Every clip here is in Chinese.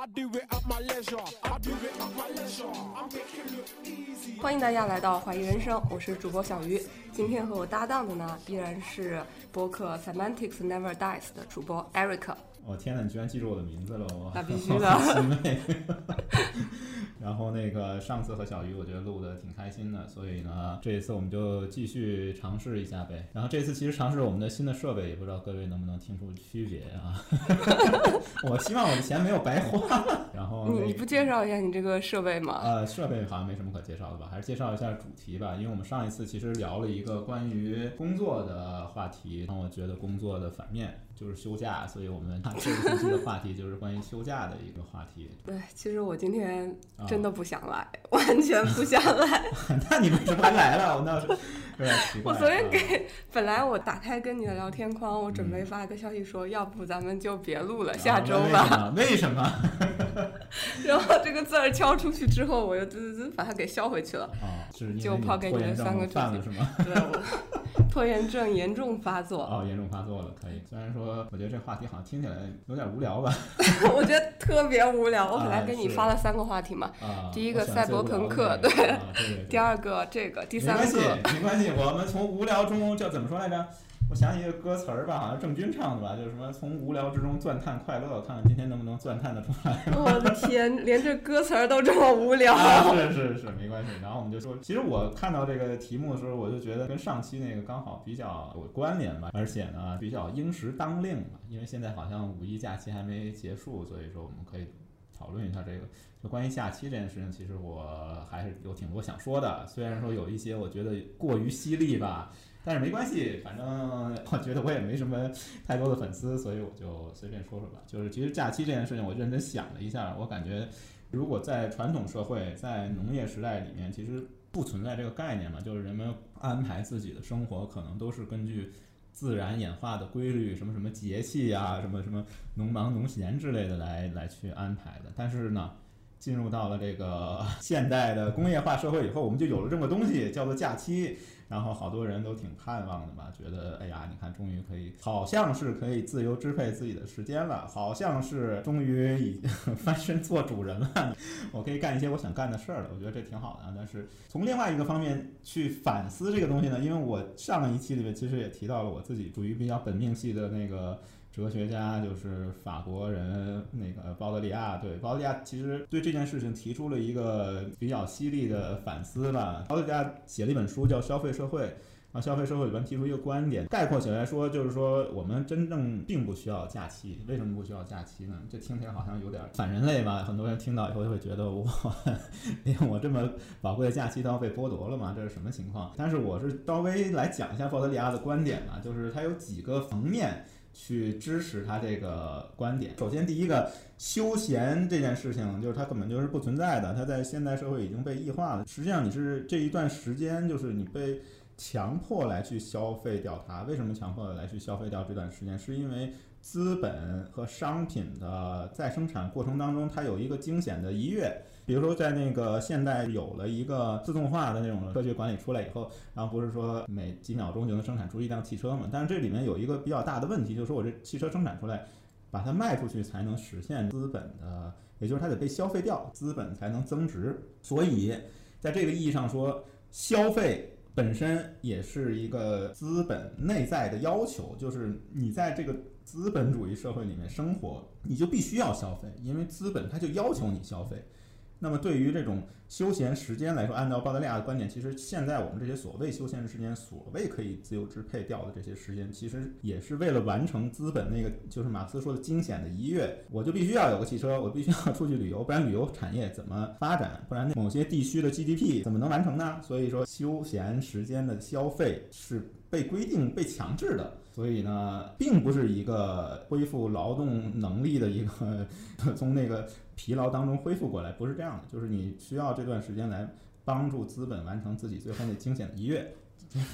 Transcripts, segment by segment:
I do it at my leisure. I do it at my leisure. I'm making it easy. 欢迎大家来到怀疑人生，我是主播小鱼。今天和我搭档的呢，依然是播客 Semantics Never Dies 的主播 Eric。我、天呐，你居然记住我的名字了，我那必 须的欣慰然后那个上次和小鱼，我觉得录的挺开心的，所以呢，这一次我们就继续尝试一下呗。然后这次其实尝试我们的新的设备，也不知道各位能不能听出区别啊？我希望我的钱没有白花。然后、你你不介绍一下你这个设备吗？呃，设备好像没什么可介绍的吧，还是介绍一下主题吧。因为我们上一次其实聊了一个关于工作的话题，让我觉得工作的反面就是休假，所以我们 这个星期的话题就是关于休假的一个话题。对，其实我今天啊真的不想来，完全不想来。那你为什么还来了？我那是有点奇怪。我昨天啊给，本来我打开跟你的聊天框，我准备发个消息说，要不咱们就别录了，下周吧。啊为什么？然后这个字儿敲出去之后，我又滋滋滋把它给消回去了。啊，是就抛给你拖延的三个主了是吗？对，我 拖延症严重发作。哦，严重发作了，可以。虽然说，我觉得这话题好像听起来有点无聊吧。我觉得特别无聊。我本来啊给你发了三个话题嘛，啊，第一个赛博朋克对啊对对对 第二个这个，第三个没关系，个没关系。我们从无聊中叫怎么说来着？我想起一个歌词儿吧，好像郑钧唱的吧，就是什么从无聊之中钻探快乐，看看今天能不能钻探得出来。我的天，连这歌词儿都这么无聊。啊，是是是，没关系。然后我们就说，其实我看到这个题目的时候，我就觉得跟上期那个刚好比较有关联吧，而且呢比较应时当令吧，因为现在好像五一假期还没结束，所以说我们可以。讨论一下这个，就关于假期这件事情，其实我还是有挺多想说的。虽然说有一些我觉得过于犀利吧，但是没关系，反正 我觉得我也没什么太多的粉丝，所以我就随便说说吧。就是其实假期这件事情，我认真想了一下，我感觉如果在传统社会，在农业时代里面，其实不存在这个概念嘛，就是人们安排自己的生活，可能都是根据自然演化的规律，什么什么节气啊，什么什么农忙农闲之类的来来去安排的。但是呢，进入到了这个 现代的工业化社会以后，我们就有了这么个东西，叫做假期。然后好多人都挺盼望的嘛，觉得哎呀，你看，终于可以，好像是可以自由支配自己的时间了，好像是终于已 翻身做主人了，我可以干一些我想干的事儿了。我觉得这挺好的啊。但是从另外一个方面去反思这个东西呢，因为我上一期里面其实也提到了我自己属于比较本命系的那个。哲学家就是法国人，那个鲍德利亚。对，鲍德利亚其实对这件事情提出了一个比较犀利的反思吧。鲍德利亚写了一本书叫《消费社会》，然后《消费社会》里边提出一个观点，概括起来说就是说，我们真正并不需要假期。为什么不需要假期呢？这听起来好像有点反人类吧？很多人听到以后就会觉得我 连我这么宝贵的假期都要被剥夺了嘛？这是什么情况？但是我是稍微来讲一下鲍德利亚的观点吧，就是他有几个层面。去支持他这个观点。首先，第一个，休闲这件事情，就是它根本就是不存在的，它在现代社会已经被异化了。实际上，你是这一段时间，就是你被强迫来去消费掉它。为什么强迫来去消费掉这段时间？是因为资本和商品的再生产过程当中，它有一个惊险的一跃。比如说，在那个现代有了一个自动化的那种科学管理出来以后，然后不是说每几秒钟就能生产出一辆汽车嘛？但是这里面有一个比较大的问题，就是说我这汽车生产出来，把它卖出去才能实现资本的，也就是它得被消费掉，资本才能增值。所以，在这个意义上说，消费。本身也是一个资本内在的要求，就是你在这个资本主义社会里面生活，你就必须要消费，因为资本它就要求你消费。那么对于这种休闲时间来说，按照澳大利亚的观点，其实现在我们这些所谓休闲时间，所谓可以自由支配掉的这些时间，其实也是为了完成资本那个就是马克思说的惊险的一跃。我就必须要有个汽车，我必须要出去旅游，不然旅游产业怎么发展？不然某些地区的 GDP 怎么能完成呢？所以说，休闲时间的消费是被规定、被强制的。所以呢，并不是一个恢复劳动能力的一个 从那个疲劳当中恢复过来，不是这样的。就是你需要这段时间来帮助资本完成自己最后那惊险的一跃。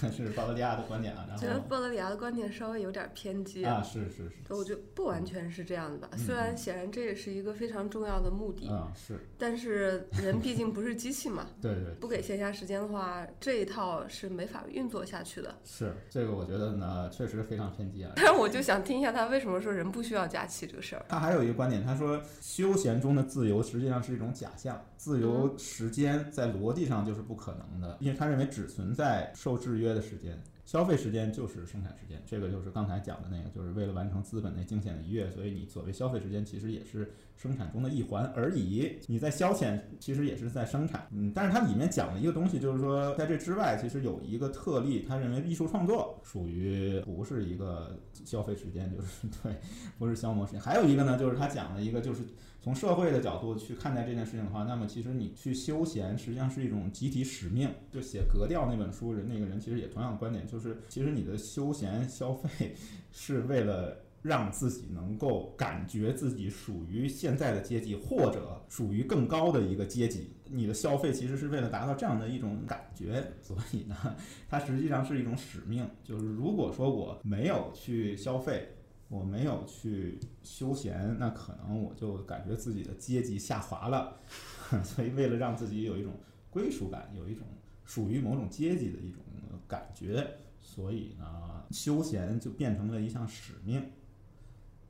这 是鲍德里亚的观点啊。然后觉得后鲍德里亚的观点稍微有点偏激啊，是是是，我觉得不完全是这样的吧，嗯虽然显然这也是一个非常重要的目的，嗯是，但是人毕竟不是机器嘛，对对，不给闲暇时间的话，这一套是没法运作下去的。是这个，我觉得呢确实非常偏激啊。但是我就想听一下他为什么说人不需要假期这个事儿。他还有一个观点，他说休闲中的自由实际上是一种假象，自由时间在逻辑上就是不可能的，因为他认为只存在受制约的时间。消费时间就是生产时间，这个就是刚才讲的那个，就是为了完成资本那惊险的一跃，所以你所谓消费时间其实也是生产中的一环而已。你在消遣，其实也是在生产。嗯，但是它里面讲了一个东西，就是说在这之外，其实有一个特例，他认为艺术创作属于不是一个消费时间，就是对，不是消磨时间。还有一个呢，就是他讲了一个，就是从社会的角度去看待这件事情的话，那么其实你去休闲，实际上是一种集体使命。就写《格调》那本书人那个人，其实也同样的观点，就是其实你的休闲消费 是为了。让自己能够感觉自己属于现在的阶级，或者属于更高的一个阶级。你的消费其实是为了达到这样的一种感觉，所以呢，它实际上是一种使命。就是如果说我没有去消费，我没有去休闲，那可能我就感觉自己的阶级下滑了。所以为了让自己有一种归属感，有一种属于某种阶级的一种感觉，所以呢，休闲就变成了一项使命。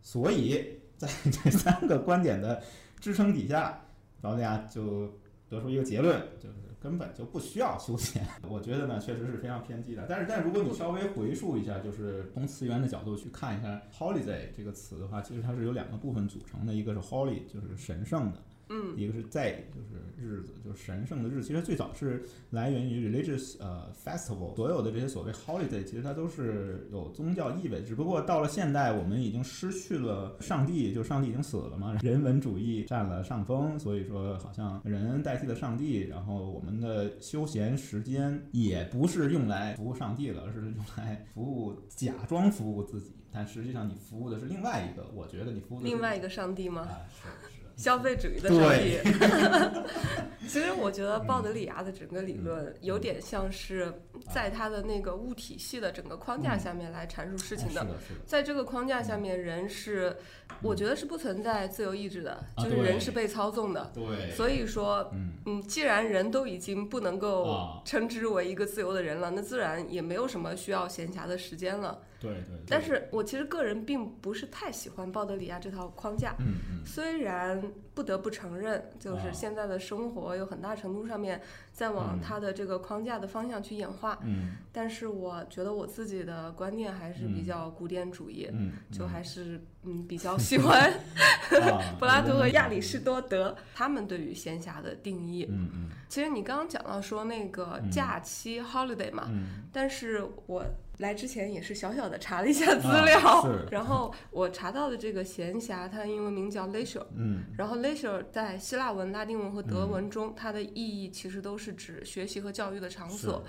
所以在 这三个观点的支撑底下，保利亚就得出一个结论，就是根本就不需要休闲。我觉得呢，确实是非常偏激的。但是，但如果你稍微回溯一下，就是从词源的角度去看一下 “holiday” 这个词的话，其实它是由两个部分组成的，一个是 “holy”，就是神圣的。嗯，一个是 day，就是日子，就是神圣的日子。其实最早是来源于 religious 呃 festival，所有的这些所谓 holiday，其实它都是有宗教意味。只不过到了现代，我们已经失去了上帝，就上帝已经死了嘛，人文主义占了上风，所以说好像人代替了上帝，然后我们的休闲时间也不是用来服务上帝了，而是用来服务假装服务自己，但实际上你服务的是另外一个，我觉得你服务的是另外一个上帝吗？啊，是是。消费主义的上帝。其实我觉得鲍德里亚的整个理论有点像是在他的那个物体系的整个框架下面来阐述事情的。在这个框架下面，人是，我觉得是不存在自由意志的，啊就是人是被操纵的。对，所以说，嗯，嗯，既然人都已经不能够啊称之为一个自由的人了，那自然也没有什么需要闲暇的时间了。对对对。但是我其实个人并不是太喜欢鲍德里亚这套框架，嗯嗯。虽然不得不承认，就是啊现在的生活有很大程度上面在往嗯。它的这个框架的方向去演化，嗯。但是我觉得我自己的观念还是比嗯。较古典主义，嗯，就还是嗯比较 喜欢啊 柏拉图和亚里士多德他们对于闲暇的定义。嗯嗯。其实你刚刚讲到说那个嗯。假期 holiday 嘛，嗯。但是我来之前也是小小的查了一下资啊料，是 然后我查到的这个闲暇，它的英文名叫 leisure。嗯然后 leisure 在希腊文、拉丁文和德文中，它的意义其实都是指学习和教育的场所。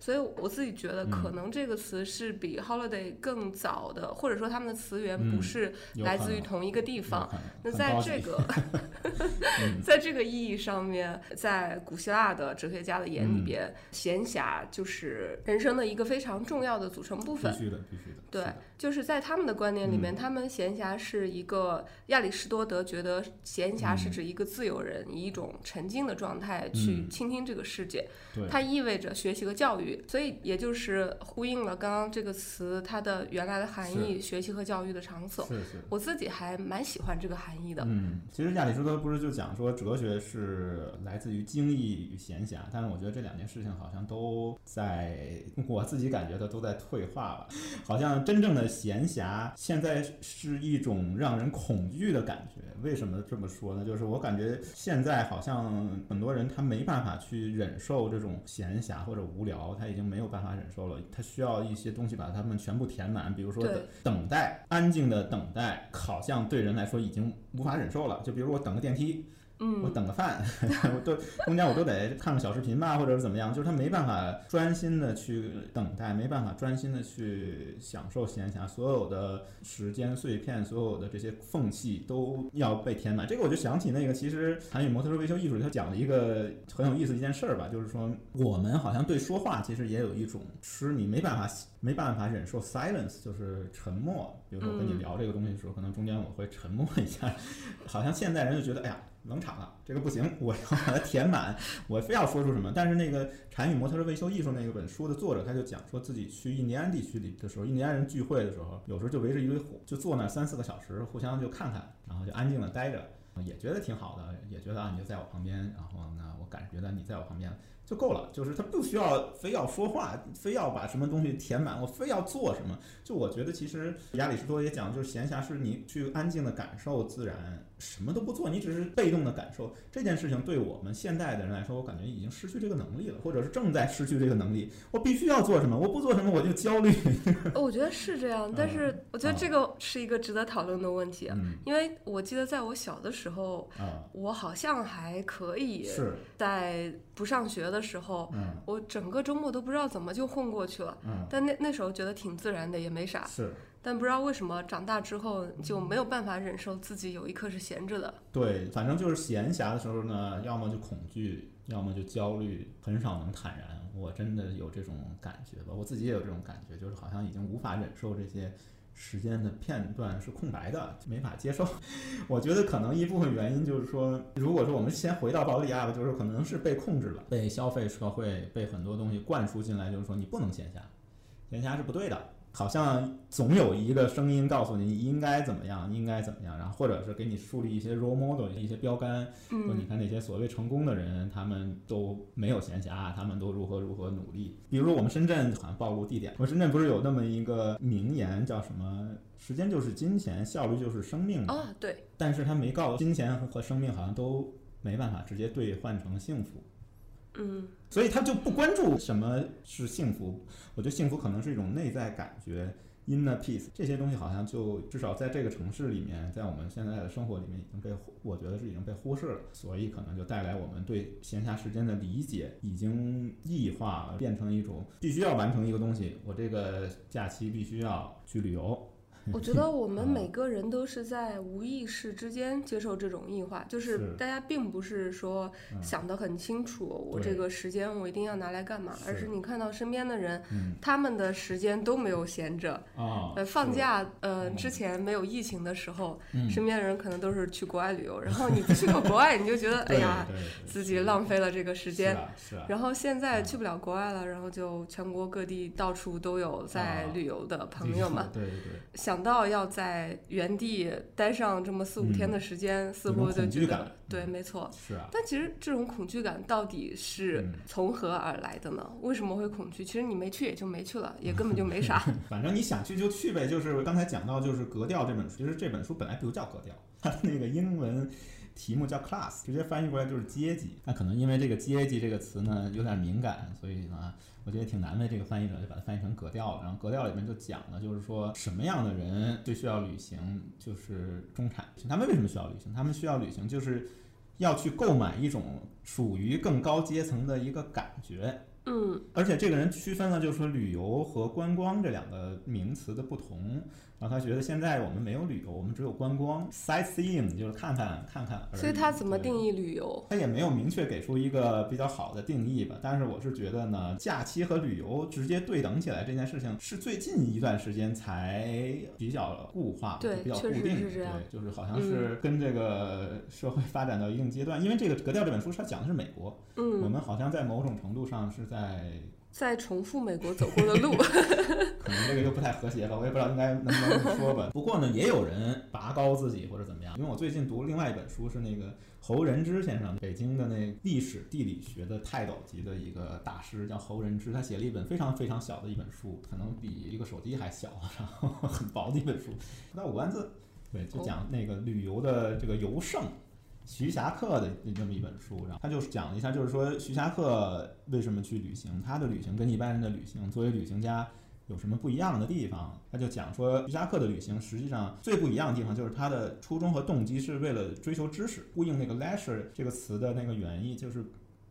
所以我自己觉得，嗯可能这个词是比 holiday 更早的，或者说他们的词源嗯不是来自于同一个地方。那在这个嗯 在这个意义上面，在古希腊的哲学家的眼里嗯边，闲暇就是人生的一个非常重要的组成部分必。须的必须的，对是，就是在他们的观念里面，嗯他们闲暇是一个亚里士多德觉得闲暇是嗯指一个自由人以一种沉静的状态去嗯倾听这个世界，对，它意味着学习和教育，所以也就是呼应了刚刚这个词它的原来的含义——学习和教育的场所。是是。我自己还蛮喜欢这个含义的。嗯，其实亚里士多德不是就讲说哲学是来自于精益与闲暇，但是我觉得这两件事情好像都在我自己感觉的都在退化了，好像真正的闲暇现在是一种让人恐惧的感觉。为什么这么说呢？就是我感觉现在好像很多人他没办法去忍受这种闲暇或者无聊，他已经没有办法忍受了，他需要一些东西把他们全部填满，比如说等等待，安静的等待，好像对人来说已经无法忍受了。就比如我等个电梯，我嗯，等个饭，我都中间我都得看个小视频吧，或者是怎么样，就是他没办法专心的去等待，没办法专心的去享受闲暇，所有的时间碎片，所有的这些缝隙都要被填满。这个我就想起那个，其实韩语摩托车维修艺术里头讲了一个很有意思的一件事儿吧，就是说我们好像对说话其实也有一种痴迷，没办法没办法忍受 silence，就是沉默。比如说我跟你嗯聊这个东西的时候，可能中间我会沉默一下，好像现代人就觉得，哎呀，冷场了，这个不行，我要把它填满，我非要说出什么。但是那个《禅语摩托车维修艺术》那个本书的作者，他就讲说自己去印第安地区里的时候，印第安人聚会的时候，有时候就围着一堆火，就坐那三四个小时，互相就看看，然后就安静的待着，也觉得挺好的，也觉得啊，你就在我旁边，然后呢，我感觉到你在我旁边。就够了，就是他不需要非要说话，非要把什么东西填满，我非要做什么。就我觉得，其实亚里士多也讲，就是闲暇是你去安静的感受自然，什么都不做，你只是被动的感受这件事情。对我们现代的人来说，我感觉已经失去这个能力了，或者是正在失去这个能力。我必须要做什么，我不做什么我就焦虑。我觉得是这样，但是我觉得这个是一个值得讨论的问题，嗯因为我记得在我小的时候，嗯，我好像还可以是，在不上学的时候，嗯我整个周末都不知道怎么就混过去了。嗯，但那那时候觉得挺自然的，也没啥。是。但不知道为什么长大之后就没有办法忍受自己有一刻是闲着的。对，反正就是闲暇的时候呢，要么就恐惧，要么就焦虑，很少能坦然。我真的有这种感觉吧，我自己也有这种感觉，就是好像已经无法忍受这些时间的片段是空白的，没法接受。我觉得可能一部分原因就是说，如果说我们先回到保利亚吧，就是可能是被控制了，被消费社会被很多东西灌输进来，就是说你不能闲暇，闲暇是不对的。好像总有一个声音告诉你你应该怎么样，应该怎么样，然后或者是给你树立一些 role model 一些标杆，说你嗯看那些所谓成功的人，他们都没有闲暇，他们都如何如何努力。比如说我们深圳，好像暴露地点，我们深圳不是有那么一个名言叫什么？时间就是金钱，效率就是生命嘛。啊，对，但是他没告诉金钱和生命好像都没办法直接兑换成幸福。嗯所以他就不关注什么是幸福。我觉得幸福可能是一种内在感觉，inner peace 这些东西好像就至少在这个城市里面，在我们现在的生活里面已经被我觉得是已经被忽视了，所以可能就带来我们对闲暇时间的理解已经异化了，变成一种必须要完成一个东西，我这个假期必须要去旅游。我觉得我们啊每个人都是在无意识之间接受这种异化，就是是大家并不是说嗯想得很清楚，我这个时间我一定要拿来干嘛，而是是你看到身边的人，嗯他们的时间都没有闲着。啊，呃，放，假，呃，嗯之前没有疫情的时候，嗯，身边的人可能都是去国外旅游，然后你不去过国外，你就觉得，哎呀，自己浪费了这个时间。然后现在嗯去不了国外了，然后就全国各地到处都有在啊旅游的朋友嘛，对对对。想到要在原地待上这么四五天的时间，似乎就恐惧感得对，嗯没错。是啊，但其实这种恐惧感到底是嗯从何而来的呢？为什么会恐惧？其实你没去也就没去了，也根本就没 啥。反正你想去就去呗。就是刚才讲到，就是《格调》这本书，其实这本书本来不叫格调，它那个英文题目叫 class，直接翻译过来就是阶级。那可能因为这个阶级这个词呢有点敏感，所以呢，我觉得挺难的这个翻译者，就把它翻译成格调了。然后格调里面就讲了，就是说什么样的人最需要旅行，就是中产。他们为什么需要旅行？他们需要旅行就是要去购买一种属于更高阶层的一个感觉。嗯而且这个人区分了，就是说旅游和观光这两个名词的不同。然后他觉得现在我们没有旅游，我们只有观光 （sightseeing），就是看看看看而已。所以他怎么定义旅游？他也没有明确给出一个比较好的定义吧，但是我是觉得呢，假期和旅游直接对等起来这件事情是最近一段时间才比较固化，对比较固定，是这样对，就是好像是跟这个社会发展到一定阶段，因为这个《格调》这本书它讲的是美国，嗯我嗯，们好像在某种程度上是在在在重复美国走过的路。可能这个就不太和谐了，我也不知道应该能不能这么说吧。不过呢，也有人拔高自己或者怎么样，因为我最近读另外一本书是那个侯仁之先生，北京的那历史地理学的泰斗级的一个大师，叫侯仁之，他写了一本非常非常小的一本书，可能比一个手机还小，然后很薄的一本书，不到五万字，对，就讲那个旅游的这个游胜。徐霞客的这么一本书，然后他就讲了一下，就是说徐霞客为什么去旅行，他的旅行跟一般人的旅行，作为旅行家，有什么不一样的地方？他就讲说，徐霞客的旅行实际上最不一样的地方就是他的初衷和动机是为了追求知识，呼应那个 leisure 这个词的那个原意，就是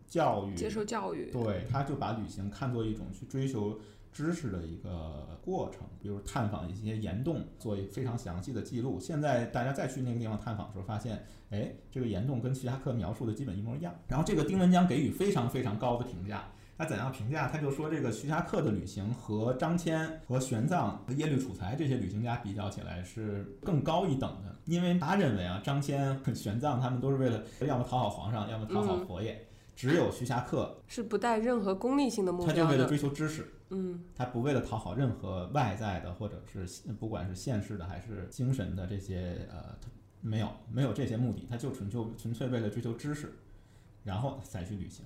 教育，接受教育，对，他就把旅行看作一种去追求知识的一个过程，比如探访一些岩洞，做一非常详细的记录。现在大家再去那个地方探访的时候，发现，哎，这个岩洞跟徐霞客描述的基本一模一样。然后这个丁文江给予非常非常高的评价。他怎样评价？他就说这个徐霞客的旅行和张骞、和玄奘、和耶律楚材这些旅行家比较起来是更高一等的，因为他认为啊，张骞、玄奘他们都是为了要么讨好皇上，要么讨好佛爷，只有徐霞客是不带任何功利性的目的他就为了追求知识，嗯，他不为了讨好任何外在的或者是不管是现实的还是精神的这些呃，他没有没有这些目的，他就纯就纯粹为了追求知识，然后才去旅行。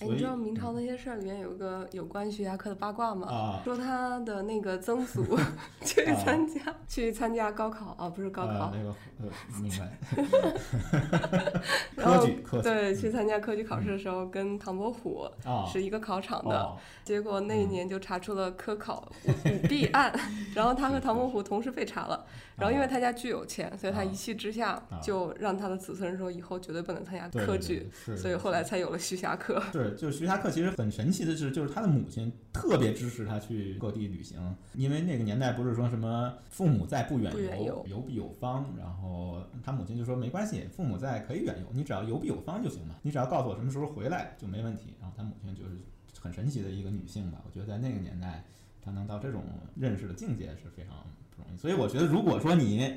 哎，你知道明朝那些事儿里面有个有关徐霞客的八卦吗？啊，说他的那个曾祖 去参加去参加高考啊，不是高考，那个呃，明白。科举科举对，去参加科举考试的时候，跟唐伯虎是一个考场的，结果那一年就查出了科考舞弊案，然后他和唐伯虎同时被查了，然后因为他家巨有钱，所以他一气之下就让他的子孙说以后绝对不能参加科举，所以后来才有了徐霞客。是。就是徐霞客其实很神奇的是，就是他的母亲特别支持他去各地旅行，因为那个年代不是说什么父母在不远游，游必有方，然后他母亲就说没关系，父母在可以远游，你只要游必有方就行嘛，你只要告诉我什么时候回来就没问题。然后他母亲就是很神奇的一个女性吧，我觉得在那个年代，她能到这种认识的境界是非常不容易。所以我觉得，如果说你。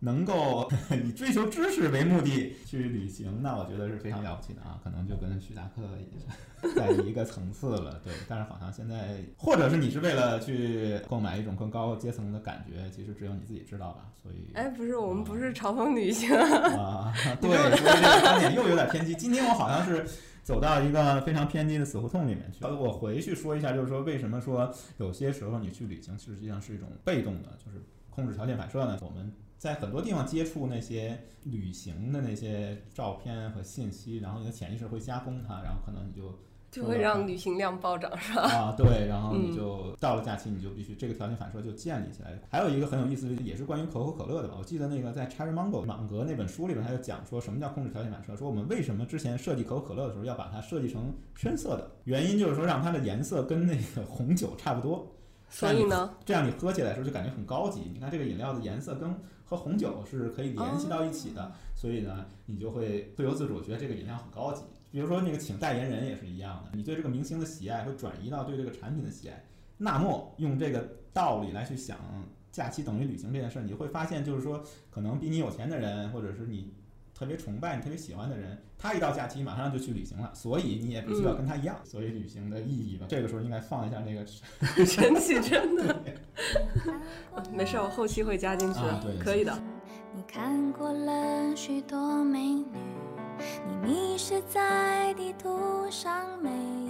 能够 以追求知识为目的去旅行，那我觉得是非常了不起的啊！可能就跟徐达克在一个层次了，对。但是好像现在，或者是你是为了去购买一种更高阶层的感觉，其实只有你自己知道吧。所以，哎，不是，我们不是嘲讽旅行 啊。对，所以这个观点又有点偏激。今天我好像是走到一个非常偏激的死胡同里面去。我回去说一下，就是说为什么说有些时候你去旅行实际上是一种被动的，就是控制条件反射呢？我们。在很多地方接触那些旅行的那些照片和信息，然后你的潜意识会加工它，然后可能你就就会让旅行量暴涨，是吧？啊，对，然后你就到了假期，你就必须这个条件反射就建立起来。还有一个很有意思的，也是关于可口可乐的吧？我记得那个在 Cherry Mango 芒格那本书里边，他就讲说什么叫控制条件反射，说我们为什么之前设计可口可乐的时候要把它设计成深色的，原因就是说让它的颜色跟那个红酒差不多，所以呢，这样你喝起来的时候就感觉很高级。你看这个饮料的颜色跟和红酒是可以联系到一起的，所以呢，你就会不由自主觉得这个饮料很高级。比如说那个请代言人也是一样的，你对这个明星的喜爱会转移到对这个产品的喜爱。那么用这个道理来去想假期等于旅行这件事儿，你会发现就是说，可能比你有钱的人，或者是你特别崇拜、你特别喜欢的人，他一到假期马上就去旅行了，所以你也必须要跟他一样。所以旅行的意义吧，这个时候应该放一下那个神奇，真的。没事，我后期会加进去的，可以的。你看过了许多美女，你迷失在地图上每一道短暂。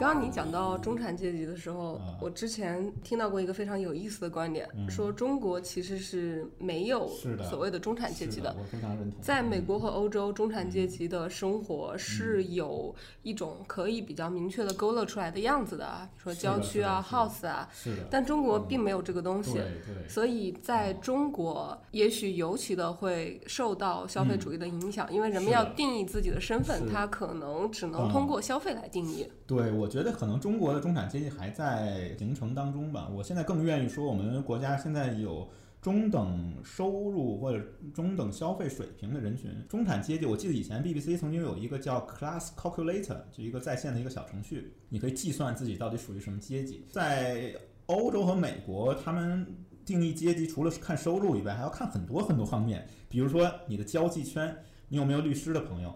刚刚你讲到中产阶级的时候，我之前听到过一个非常有意思的观点，说中国其实是没有所谓的中产阶级的。我非常认同。在美国和欧洲，中产阶级的生活是有一种可以比较明确的勾勒出来的样子的，比如说郊区啊、house 啊。是的。但中国并没有这个东西。所以在中国，也许尤其的会受到消费主义的影响，因为人们要定义自己的身份，他可能只能通过消费来定义。对，我觉得可能中国的中产阶级还在形成当中吧。我现在更愿意说，我们国家现在有中等收入或者中等消费水平的人群。中产阶级，我记得以前 BBC 曾经有一个叫 Class Calculator，就一个在线的一个小程序，你可以计算自己到底属于什么阶级。在欧洲和美国，他们定义阶级除了看收入以外，还要看很多很多方面，比如说你的交际圈，你有没有律师的朋友。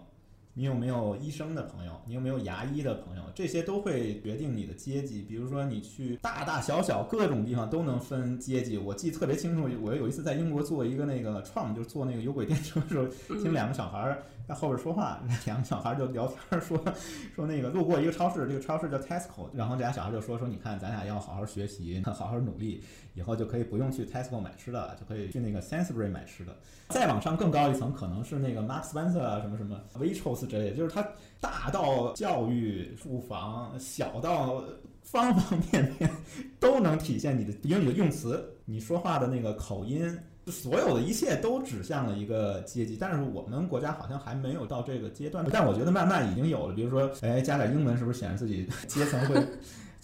你有没有医生的朋友？你有没有牙医的朋友？这些都会决定你的阶级。比如说，你去大大小小各种地方都能分阶级。我记得特别清楚，我有一次在英国坐一个那个 tram，就是坐那个有轨电车的时候，听两个小孩儿在后边说话，那 两个小孩就聊天说说那个路过一个超市，这个超市叫 Tesco，然后这俩小孩就说说你看咱俩要好好学习，好好努力，以后就可以不用去 Tesco 买吃的，就可以去那个 Sainsbury 买吃的。再往上更高一层，可能是那个 Mark Spencer 啊，什么什么 Waitrose 之类的，就是它大到教育、住房，小到方方面面 都能体现你的，比如你的用词，你说话的那个口音。所有的一切都指向了一个阶级，但是我们国家好像还没有到这个阶段。但我觉得慢慢已经有了，比如说，哎，加点英文是不是显示自己阶层会？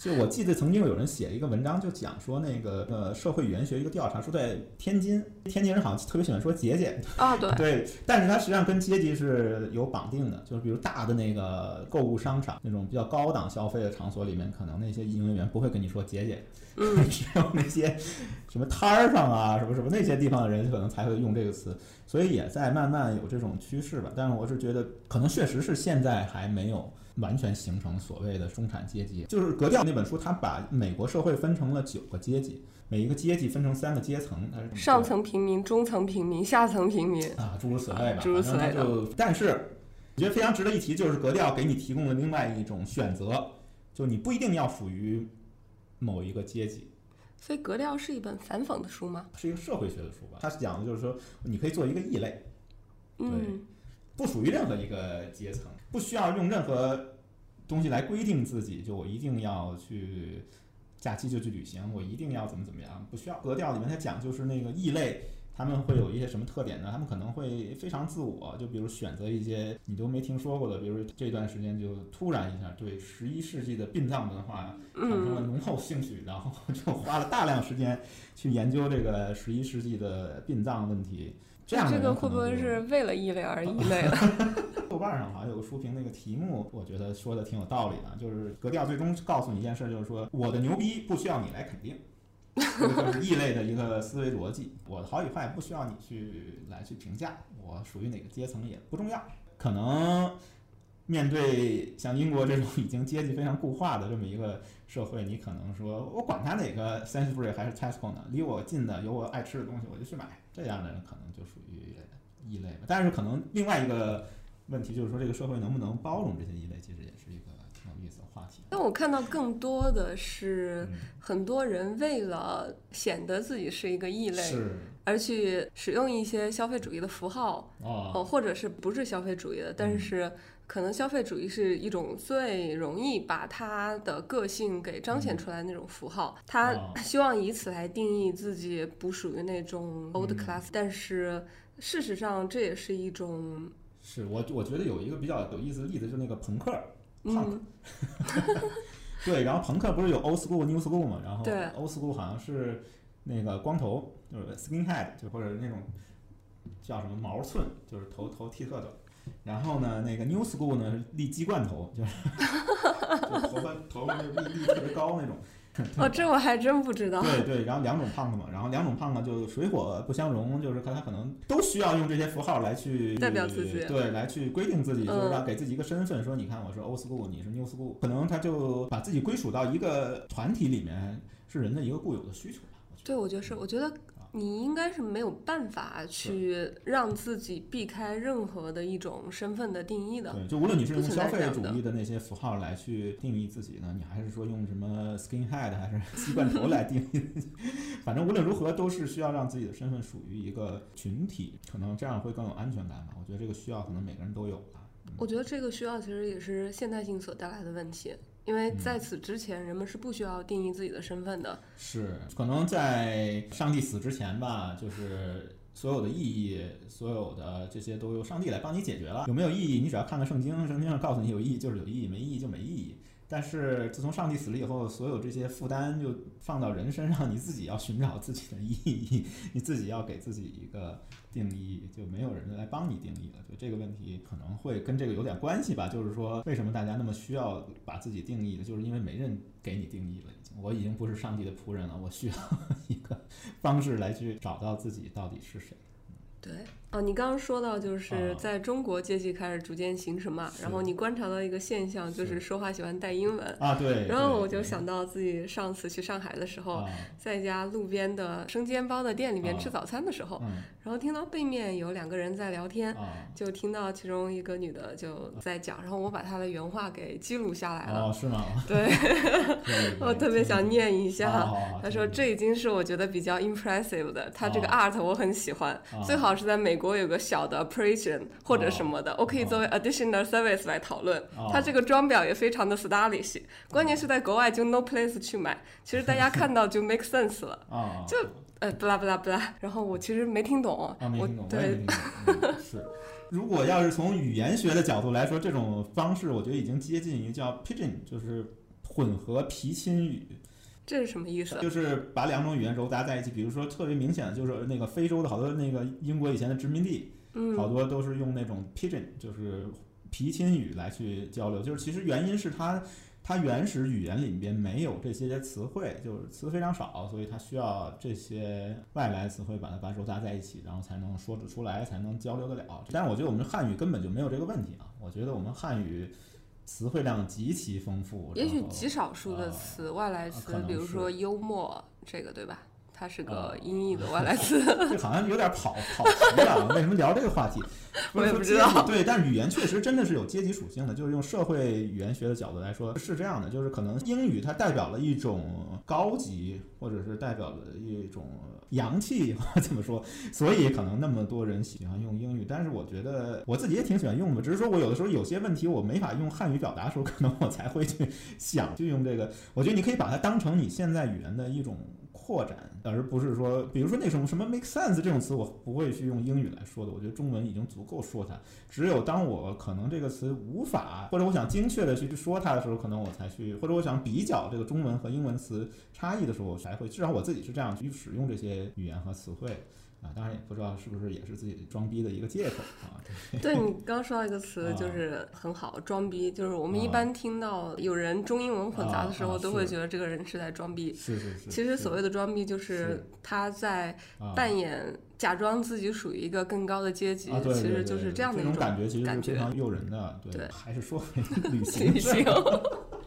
就我记得曾经有人写一个文章，就讲说那个呃社会语言学一个调查，说在天津，天津人好像特别喜欢说节俭啊，对 对，但是它实际上跟阶级是有绑定的，就是比如大的那个购物商场那种比较高档消费的场所里面，可能那些营业员不会跟你说节俭，嗯，只有那些什么摊儿上啊什么什么那些地方的人可能才会用这个词，所以也在慢慢有这种趋势吧。但是我是觉得，可能确实是现在还没有。完全形成所谓的中产阶级，就是《格调》那本书，它把美国社会分成了九个阶级，每一个阶级分成三个阶层，它是上层平民、中层平民、下层平民啊，诸如此类吧。诸如此类就，但是我觉得非常值得一提，就是《格调》给你提供了另外一种选择，就你不一定要属于某一个阶级。所以，《格调》是一本反讽的书吗？是一个社会学的书吧？它是讲的就是说，你可以做一个异类，对。不属于任何一个阶层，不需要用任何东西来规定自己。就我一定要去假期就去旅行，我一定要怎么怎么样，不需要。格调里面他讲就是那个异类，他们会有一些什么特点呢？他们可能会非常自我，就比如选择一些你都没听说过的，比如这段时间就突然一下对十一世纪的殡葬文化产生了浓厚兴趣，然后就花了大量时间去研究这个十一世纪的殡葬问题。这个会不会是为了异类而异 类了？豆瓣上好像有个书评，那个题目我觉得说的挺有道理的，就是格调最终告诉你一件事，就是说我的牛逼不需要你来肯定，这个就是异类的一个思维逻辑。我的好与坏不需要你去来去评价，我属于哪个阶层也不重要。可能面对像英国这种已经阶级非常固化的这么一个社会，你可能说我管他哪个 Sainsbury 还是 Tesco 呢？离我近的有我爱吃的东西，我就去买。这样的人可能就属于异类吧，但是可能另外一个问题就是说，这个社会能不能包容这些异类，其实也是一个挺有意思的话题。但我看到更多的是很多人为了显得自己是一个异类，而去使用一些消费主义的符号，哦，或者是不是消费主义的，但是。可能消费主义是一种最容易把他的个性给彰显出来那种符号，他希望以此来定义自己不属于那种 old class，但是事实上这也是一种。是我我觉得有一个比较有意思的例子，就是那个朋克，punk，对，然后朋克不是有 old school new school 嘛，然后 old school 好像是那个光头，就是 skinhead，就或者那种叫什么毛寸，就是头头剃特短。然后呢，那个 New School 呢是立鸡冠头，就是 就头发头发就立立特别高那种。哦，这我还真不知道。对对，然后两种胖子嘛，然后两种胖子就水火不相容，就是看他可能都需要用这些符号来去代表自己，对，来去规定自己，就是让给自己一个身份，说你看我是 Old School，你是 New School，可能他就把自己归属到一个团体里面，是人的一个固有的需求吧。对，我觉得是，我觉得。你应该是没有办法去让自己避开任何的一种身份的定义的。对，就无论你是用消费主义的那些符号来去定义自己呢，你还是说用什么 skinhead 还是 鸡冠头来定义，反正无论如何都是需要让自己的身份属于一个群体，可能这样会更有安全感吧。我觉得这个需要可能每个人都有吧。我觉得这个需要其实也是现代性所带来的问题。因为在此之前，人们是不需要定义自己的身份的。是，可能在上帝死之前吧，就是所有的意义，所有的这些都由上帝来帮你解决了。有没有意义？你只要看看圣经，圣经上告诉你有意义就是有意义，没意义就没意义。但是自从上帝死了以后，所有这些负担就放到人身上，你自己要寻找自己的意义，你自己要给自己一个定义，就没有人来帮你定义了。就这个问题可能会跟这个有点关系吧。就是说，为什么大家那么需要把自己定义的，就是因为没人给你定义了。已经，我已经不是上帝的仆人了，我需要 一个方式来去找到自己到底是谁。对，啊，你刚刚说到就是在中国阶级开始逐渐形成嘛，然后你观察到一个现象，就是说话喜欢带英文啊，对。然后我就想到自己上次去上海的时候，在一家路边的生煎包的店里面吃早餐的时候，然后听到背面有两个人在聊天，就听到其中一个女的就在讲，然后我把她的原话给记录下来了。哦，是吗？对，我特别 想念一下。她说这已经是我觉得比较 impressive 的，她这个 art 我很喜欢，最好是在美。国有个小的 operation 或者什么的，我可以作为 additional service 来讨论。它这个装裱也非常的 stylish，关键是在国外就 no place 去买，其实大家看到就 make sense 了。就呃不啦不啦不啦，然后我其实没听懂。我对，是。如果要是从语言学的角度来说，这种方式我觉得已经接近于叫 pigeon，就是混合皮亲语。这是什么意思？就是把两种语言揉杂在一起。比如说，特别明显的就是那个非洲的好多那个英国以前的殖民地，嗯，好多都是用那种 pidgin，就是皮钦语来去交流。就是其实原因是它它原始语言里边没有这些词汇，就是词非常少，所以它需要这些外来词汇把它把揉杂在一起，然后才能说得出来，才能交流得了。但是我觉得我们汉语根本就没有这个问题啊！我觉得我们汉语。词汇量极其丰富，也许极少数的词外来词，比如说幽默，这个对吧？它是个音译的外来词。这好像有点跑跑题了，为什么聊这个话题？我也不知道。对，但是语言确实真的是有阶级属性的，就是用社会语言学的角度来说是这样的，就是可能英语它代表了一种高级，或者是代表了一种。洋气 这么说？所以可能那么多人喜欢用英语，但是我觉得我自己也挺喜欢用的。只是说我有的时候有些问题我没法用汉语表达的时候，可能我才会去想去用这个。我觉得你可以把它当成你现在语言的一种。拓展，而不是说，比如说那种什么 make sense 这种词，我不会去用英语来说的。我觉得中文已经足够说它。只有当我可能这个词无法，或者我想精确的去去说它的时候，可能我才去，或者我想比较这个中文和英文词差异的时候，我才会。至少我自己是这样去使用这些语言和词汇。啊，当然也不知道是不是也是自己装逼的一个借口啊。对 你刚说到一个词，就是很好，装逼。就是我们一般听到有人中英文混杂的时候，都会觉得这个人是在装逼。是是是。其实所谓的装逼，就是他在扮演、假装自己属于一个更高的阶级。其实就是这样的一种感觉，其实是非常诱人的。对，还是说回 旅行。旅行。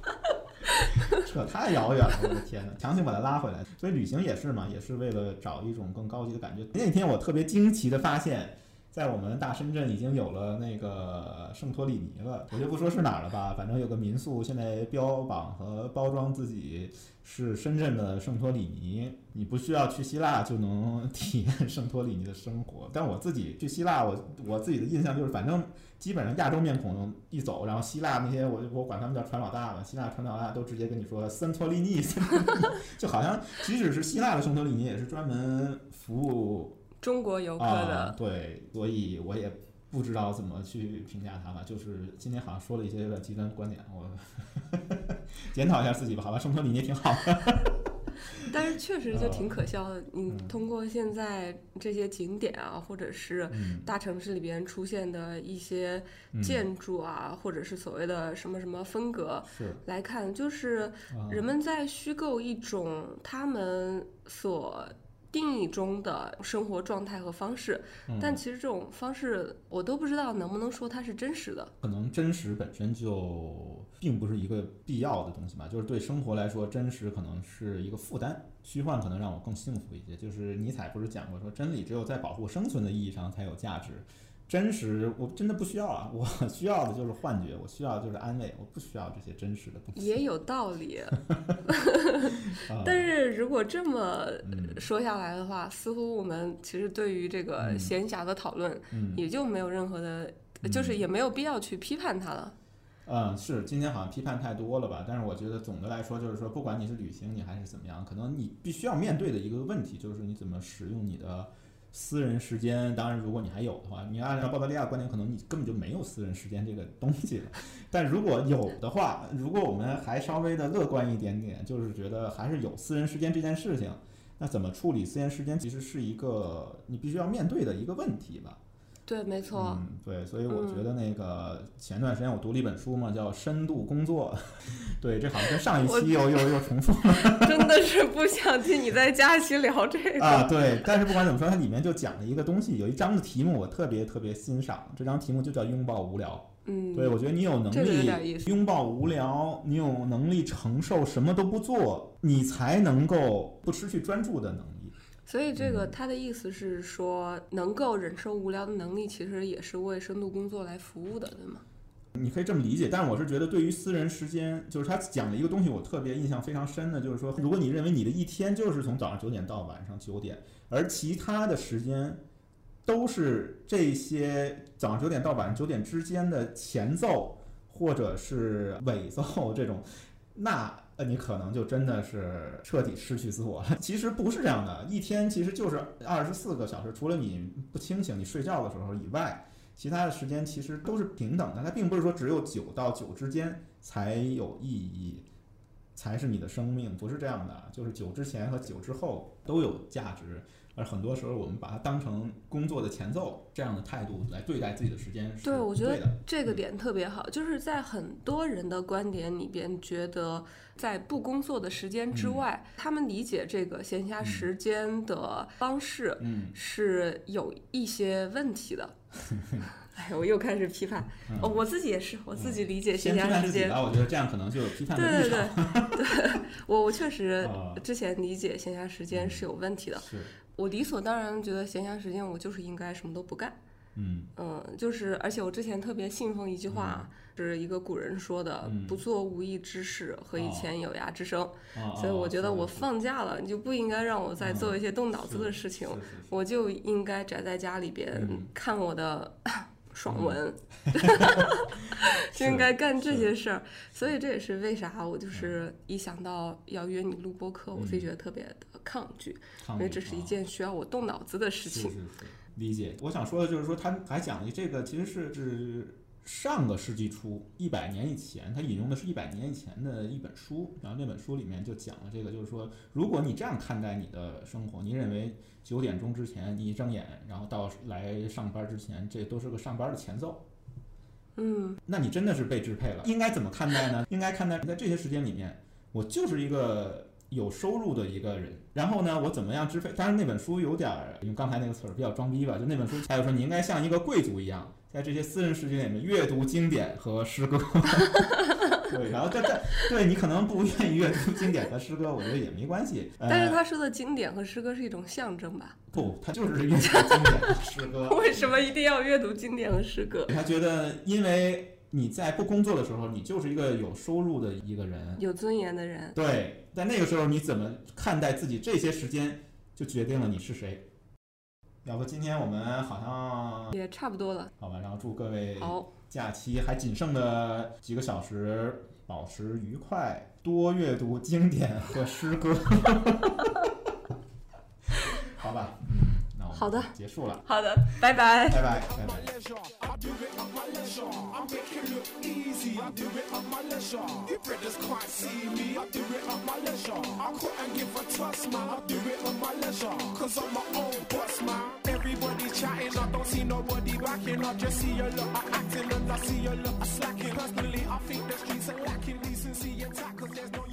这太遥远了，我的天哪，强行把它拉回来。所以旅行也是嘛，也是为了找一种更高级的感觉。那天我特别惊奇的发现，在我们大深圳已经有了那个圣托里尼了。我就不说是哪儿了吧，反正有个民宿现在标榜和包装自己是深圳的圣托里尼。你不需要去希腊就能 体验圣托里尼的生活。但我自己去希腊，我我自己的印象就是，反正。基本上亚洲面孔一走，然后希腊那些我就我管他们叫船老大了，希腊船老大都直接跟你说圣托里尼，就好像即使是希腊的圣托里尼也是专门服务中国游客的。对，所以我也不知道怎么去评价他吧。就是今天好像说了一些有点极端观点，我 检讨一下自己吧。好吧，圣托里尼挺好的。但是确实就挺可笑的。你通过现在这些景点啊，或者是大城市里边出现的一些建筑啊，或者是所谓的什么什么风格来看，就是人们在虚构一种他们所。定义中的生活状态和方式，但其实这种方式我都不知道能不能说它是真实的。可能真实本身就并不是一个必要的东西吧，就是对生活来说，真实可能是一个负担，虚幻可能让我更幸福一些。就是尼采不是讲过说，真理只有在保护生存的意义上才有价值。真实，我真的不需要啊！我 需要的就是幻觉，我需要就是安慰，我不需要这些真实的。也有道理，但是如果这么说下来的话，似乎我们其实对于这个闲暇的讨论，也就没有任何的，就是也没有必要去批判它了。嗯，是今天好像批判太多了吧？但是我觉得总的来说，就是说，不管你是旅行，你还是怎么样，可能你必须要面对的一个问题，就是你怎么使用你的。私人时间，当然，如果你还有的话，你按照澳大利亚观点，可能你根本就没有私人时间这个东西了。但如果有的话，如果我们还稍微的乐观一点点，就是觉得还是有私人时间这件事情，那怎么处理私人时间，其实是一个你必须要面对的一个问题吧。对，没错。嗯，对，所以我觉得那个前段时间我读了一本书嘛，叫《深度工作》。对，这好像跟上一期又 又又重复了。真的是不想听你在假期聊这个啊。对，但是不管怎么说，它里面就讲了一个东西，有一章的题目我特别特别欣赏，这张题目就叫“拥抱无聊”。嗯，对，我觉得你有能力拥抱无聊，你有能力承受什么都不做，你才能够不失去专注的能力。所以这个他的意思是说，能够忍受无聊的能力，其实也是为深度工作来服务的，对吗？你可以这么理解，但是我是觉得，对于私人时间，就是他讲了一个东西，我特别印象非常深的，就是说，如果你认为你的一天就是从早上九点到晚上九点，而其他的时间。都是这些早上九点到晚上九点之间的前奏或者是尾奏这种，那呃你可能就真的是彻底失去自我了。其实不是这样的，一天其实就是二十四个小时，除了你不清醒、你睡觉的时候以外，其他的时间其实都是平等的。它并不是说只有九到九之间才有意义，才是你的生命，不是这样的。就是九之前和九之后都有价值。而很多时候，我们把它当成工作的前奏这样的态度来对待自己的时间，对，我觉得这个点特别好。就是在很多人的观点里边，觉得在不工作的时间之外，他们理解这个闲暇时间的方式，嗯，是有一些问题的。哎，我又开始批判，哦，我自己也是，我自己理解闲暇时间。我觉得这样可能就有批判的对对 对，对我我确实之前理解闲暇时间是有问题的。是。我理所当然觉得闲暇时间我就是应该什么都不干，嗯嗯，就是而且我之前特别信奉一句话，是一个古人说的，不做无益之事，何以遣有涯之生。所以我觉得我放假了，你就不应该让我再做一些动脑子的事情，我就应该宅在家里边看我的爽文，就应该干这些事儿。所以这也是为啥我就是一想到要约你录播课，我自己觉得特别的。抗拒，因为这是一件需要我动脑子的事情。理解。我想说的就是说，他还讲了这个，其实是是上个世纪初一百年以前，他引用的是一百年以前的一本书，然后那本书里面就讲了这个，就是说，如果你这样看待你的生活，你认为九点钟之前你一睁眼，然后到来上班之前，这都是个上班的前奏，嗯，那你真的是被支配了。应该怎么看待呢？应该看待在这些时间里面，我就是一个。有收入的一个人，然后呢，我怎么样支配？当然那本书有点用刚才那个词儿比较装逼吧。就那本书，还有说你应该像一个贵族一样，在这些私人时间里面阅读经典和诗歌。对，然后这这，对你可能不愿意阅读经典和诗歌，我觉得也没关系。但是他说的经典和诗歌是一种象征吧？不，他就是阅读经典和诗歌。为什么一定要阅读经典和诗歌？他觉得，因为。你在不工作的时候，你就是一个有收入的一个人，有尊严的人。对，在那个时候，你怎么看待自己这些时间，就决定了你是谁。要不今天我们好像也差不多了，好吧？然后祝各位好假期还仅剩的几个小时保持愉快，多阅读经典和诗歌。好吧。好的，结束了。好的，拜拜，拜拜，拜拜。pleasure. I make it look easy. I do it at my leisure. You brothers can't see me. I do it at my leisure. I couldn't give a toss, man. I do it at my leisure. Cause I'm my own boss, man. Everybody chatting. I don't see nobody backing. I just see a lot of acting and I see a lot of slacking. Personally, I think the streets are lacking decency and tackles. Cause there's no